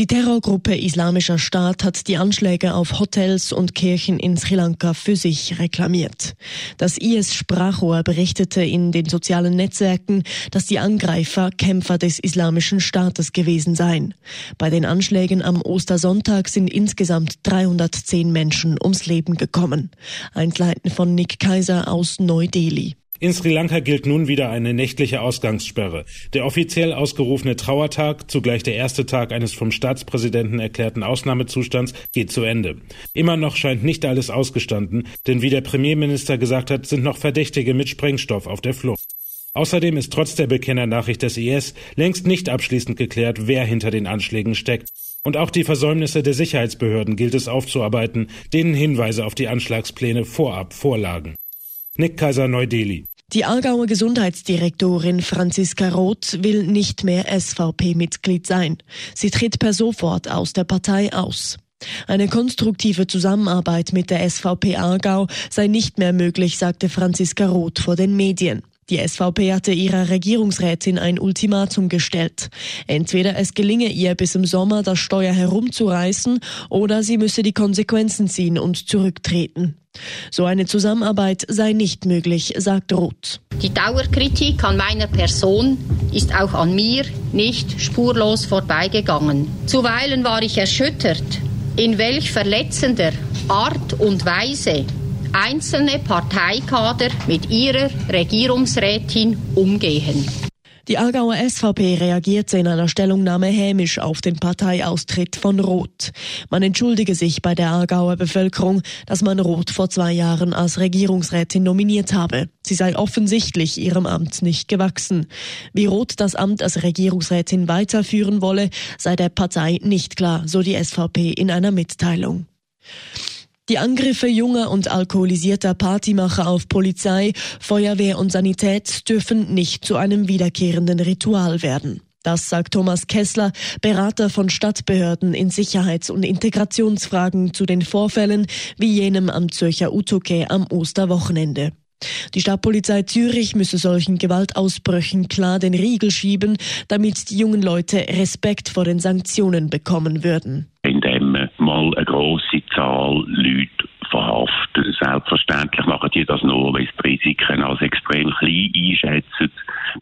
Die Terrorgruppe Islamischer Staat hat die Anschläge auf Hotels und Kirchen in Sri Lanka für sich reklamiert. Das IS-Sprachrohr berichtete in den sozialen Netzwerken, dass die Angreifer Kämpfer des Islamischen Staates gewesen seien. Bei den Anschlägen am Ostersonntag sind insgesamt 310 Menschen ums Leben gekommen. Einzelheiten von Nick Kaiser aus Neu-Delhi. In Sri Lanka gilt nun wieder eine nächtliche Ausgangssperre. Der offiziell ausgerufene Trauertag, zugleich der erste Tag eines vom Staatspräsidenten erklärten Ausnahmezustands, geht zu Ende. Immer noch scheint nicht alles ausgestanden, denn wie der Premierminister gesagt hat, sind noch Verdächtige mit Sprengstoff auf der Flucht. Außerdem ist trotz der Bekennernachricht des IS längst nicht abschließend geklärt, wer hinter den Anschlägen steckt. Und auch die Versäumnisse der Sicherheitsbehörden gilt es aufzuarbeiten, denen Hinweise auf die Anschlagspläne vorab vorlagen. Nick Kaiser Neu-Delhi. Die Aargauer Gesundheitsdirektorin Franziska Roth will nicht mehr SVP-Mitglied sein. Sie tritt per sofort aus der Partei aus. Eine konstruktive Zusammenarbeit mit der SVP Aargau sei nicht mehr möglich, sagte Franziska Roth vor den Medien. Die SVP hatte ihrer Regierungsrätin ein Ultimatum gestellt. Entweder es gelinge ihr bis im Sommer das Steuer herumzureißen oder sie müsse die Konsequenzen ziehen und zurücktreten. So eine Zusammenarbeit sei nicht möglich, sagt Roth. Die Dauerkritik an meiner Person ist auch an mir nicht spurlos vorbeigegangen. Zuweilen war ich erschüttert, in welch verletzender Art und Weise einzelne Parteikader mit ihrer Regierungsrätin umgehen. Die Aargauer SVP reagierte in einer Stellungnahme hämisch auf den Parteiaustritt von Roth. Man entschuldige sich bei der Aargauer Bevölkerung, dass man Roth vor zwei Jahren als Regierungsrätin nominiert habe. Sie sei offensichtlich ihrem Amt nicht gewachsen. Wie Roth das Amt als Regierungsrätin weiterführen wolle, sei der Partei nicht klar, so die SVP in einer Mitteilung. Die Angriffe junger und alkoholisierter Partymacher auf Polizei, Feuerwehr und Sanität dürfen nicht zu einem wiederkehrenden Ritual werden. Das sagt Thomas Kessler, Berater von Stadtbehörden in Sicherheits- und Integrationsfragen zu den Vorfällen wie jenem am Zürcher Utoke am Osterwochenende. Die Stadtpolizei Zürich müsse solchen Gewaltausbrüchen klar den Riegel schieben, damit die jungen Leute Respekt vor den Sanktionen bekommen würden mal eine grosse Zahl Leute verhaftet. Selbstverständlich machen die das nur, weil sie die Risiken als extrem klein einschätzen.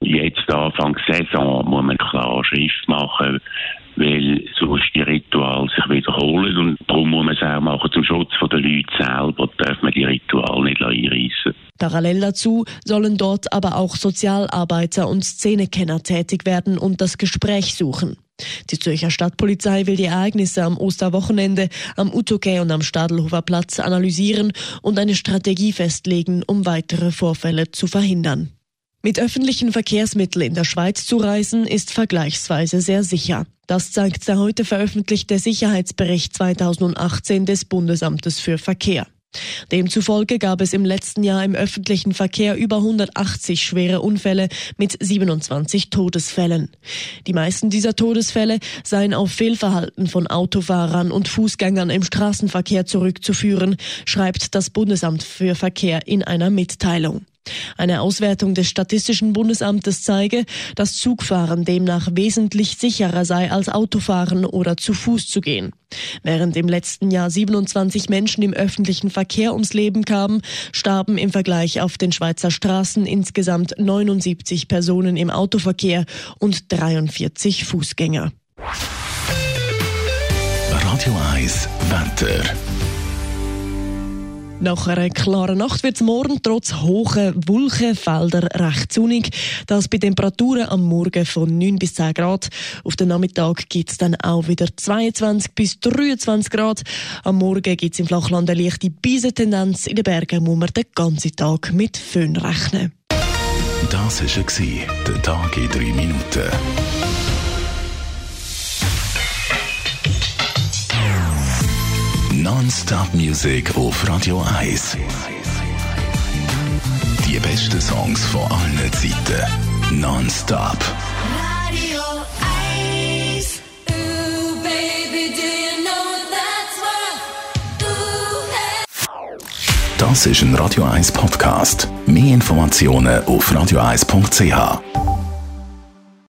Jetzt Anfang Saison muss man klar Schrift machen, weil sonst die Rituale sich wiederholen und darum muss man es auch machen. Zum Schutz der Leute selber darf man die Rituale nicht einreissen. Parallel dazu sollen dort aber auch Sozialarbeiter und Szenekenner tätig werden und das Gespräch suchen. Die Zürcher Stadtpolizei will die Ereignisse am Osterwochenende am Utoke und am Stadelhofer Platz analysieren und eine Strategie festlegen, um weitere Vorfälle zu verhindern. Mit öffentlichen Verkehrsmitteln in der Schweiz zu reisen ist vergleichsweise sehr sicher. Das zeigt der heute veröffentlichte Sicherheitsbericht 2018 des Bundesamtes für Verkehr. Demzufolge gab es im letzten Jahr im öffentlichen Verkehr über 180 schwere Unfälle mit 27 Todesfällen. Die meisten dieser Todesfälle seien auf Fehlverhalten von Autofahrern und Fußgängern im Straßenverkehr zurückzuführen, schreibt das Bundesamt für Verkehr in einer Mitteilung. Eine Auswertung des Statistischen Bundesamtes zeige, dass Zugfahren demnach wesentlich sicherer sei als Autofahren oder zu Fuß zu gehen. Während im letzten Jahr 27 Menschen im öffentlichen Verkehr ums Leben kamen, starben im Vergleich auf den Schweizer Straßen insgesamt 79 Personen im Autoverkehr und 43 Fußgänger. Radio 1 Wetter. Nach einer klaren Nacht wird es morgen trotz hoher Wolkenfelder recht sonnig. Das bei Temperaturen am Morgen von 9 bis 10 Grad. Auf den Nachmittag gibt es dann auch wieder 22 bis 23 Grad. Am Morgen gibt es im Flachland eine leichte Beisentendenz. In den Bergen muss man den ganzen Tag mit Föhn rechnen. Das war der Tag in drei Minuten. Stop Music auf Radio Eis. Die besten Songs von allen Zeiten. Non-stop. Radio Eis. Ooh, baby, do you know that's das ist ein Radio Eis Podcast. Mehr Informationen auf radioeis.ch.